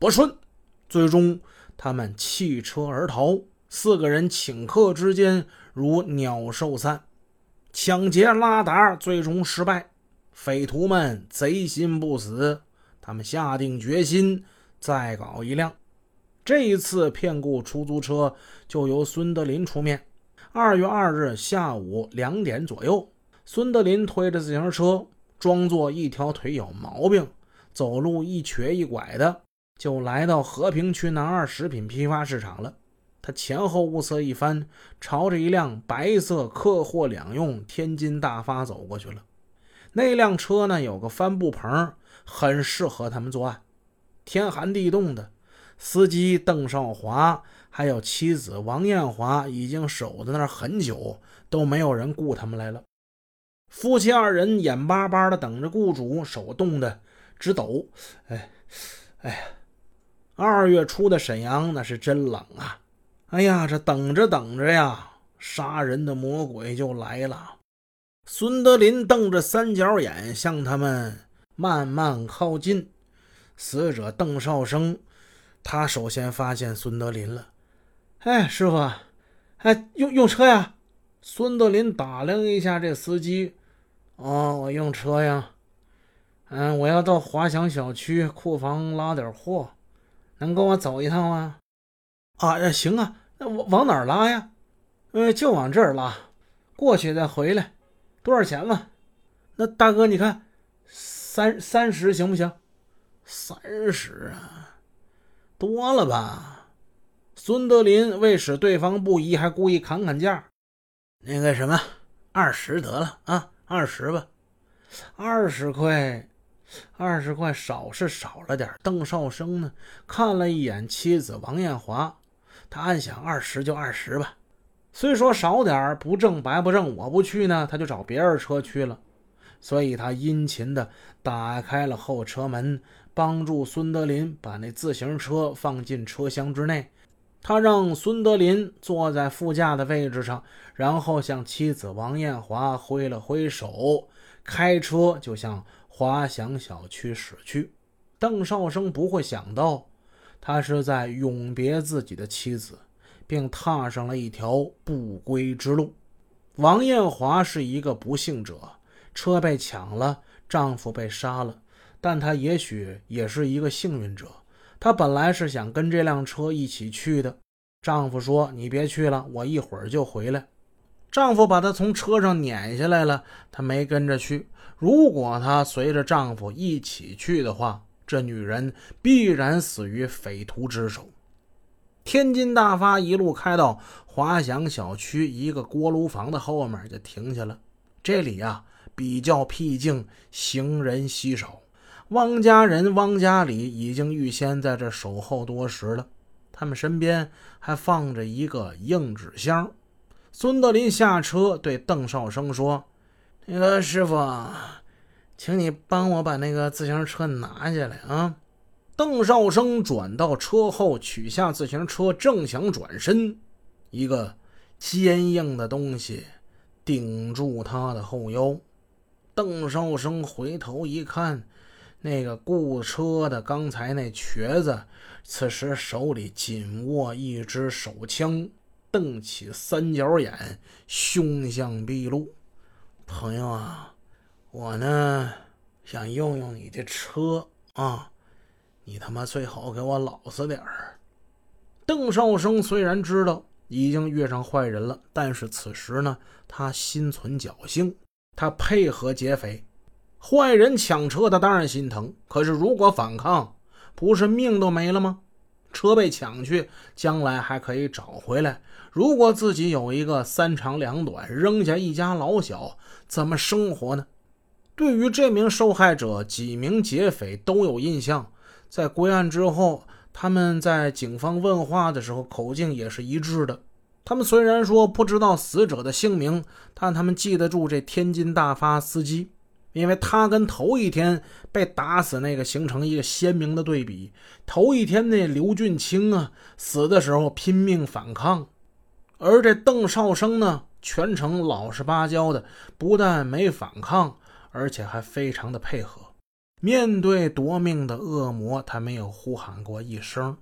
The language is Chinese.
不顺。最终，他们弃车而逃。四个人顷刻之间如鸟兽散，抢劫拉达最终失败。匪徒们贼心不死，他们下定决心再搞一辆。这一次骗雇出租车就由孙德林出面。二月二日下午两点左右，孙德林推着自行车，装作一条腿有毛病，走路一瘸一拐的，就来到和平区南二食品批发市场了。他前后物色一番，朝着一辆白色客货两用天津大发走过去了。那辆车呢，有个帆布棚，很适合他们作案。天寒地冻的，司机邓少华还有妻子王艳华已经守在那儿很久，都没有人雇他们来了。夫妻二人眼巴巴的等着雇主，手冻得直抖。哎，哎呀，二月初的沈阳那是真冷啊！哎呀，这等着等着呀，杀人的魔鬼就来了。孙德林瞪着三角眼向他们慢慢靠近。死者邓少生，他首先发现孙德林了。哎，师傅，哎，用用车呀？孙德林打量一下这司机。哦，我用车呀。嗯，我要到华翔小区库房拉点货，能跟我走一趟吗？啊，行啊。那往往哪儿拉呀？呃，就往这儿拉，过去再回来。多少钱嘛？那大哥，你看，三三十行不行？三十啊，多了吧？孙德林为使对方不疑，还故意砍砍价。那个什么，二十得了啊，二十吧。二十块，二十块少是少了点。邓少生呢，看了一眼妻子王艳华，他暗想：二十就二十吧。虽说少点不挣白不挣，我不去呢，他就找别人车去了。所以他殷勤地打开了后车门，帮助孙德林把那自行车放进车厢之内。他让孙德林坐在副驾的位置上，然后向妻子王艳华挥了挥手，开车就向滑翔小区驶去。邓少生不会想到，他是在永别自己的妻子。并踏上了一条不归之路。王艳华是一个不幸者，车被抢了，丈夫被杀了，但她也许也是一个幸运者。她本来是想跟这辆车一起去的，丈夫说：“你别去了，我一会儿就回来。”丈夫把她从车上撵下来了，她没跟着去。如果她随着丈夫一起去的话，这女人必然死于匪徒之手。天津大发一路开到华翔小区一个锅炉房的后面就停下了。这里呀比较僻静，行人稀少。汪家人汪家里已经预先在这守候多时了。他们身边还放着一个硬纸箱。孙德林下车对邓少生说：“那个师傅，请你帮我把那个自行车拿下来啊。”邓少生转到车后，取下自行车，正想转身，一个坚硬的东西顶住他的后腰。邓少生回头一看，那个雇车的刚才那瘸子，此时手里紧握一支手枪，瞪起三角眼，凶相毕露。朋友啊，我呢想用用你的车啊。你他妈最好给我老实点儿！邓少生虽然知道已经遇上坏人了，但是此时呢，他心存侥幸，他配合劫匪。坏人抢车，他当然心疼。可是如果反抗，不是命都没了吗？车被抢去，将来还可以找回来。如果自己有一个三长两短，扔下一家老小，怎么生活呢？对于这名受害者，几名劫匪都有印象。在归案之后，他们在警方问话的时候口径也是一致的。他们虽然说不知道死者的姓名，但他们记得住这天津大发司机，因为他跟头一天被打死那个形成一个鲜明的对比。头一天那刘俊清啊，死的时候拼命反抗，而这邓少生呢，全程老实巴交的，不但没反抗，而且还非常的配合。面对夺命的恶魔，他没有呼喊过一声。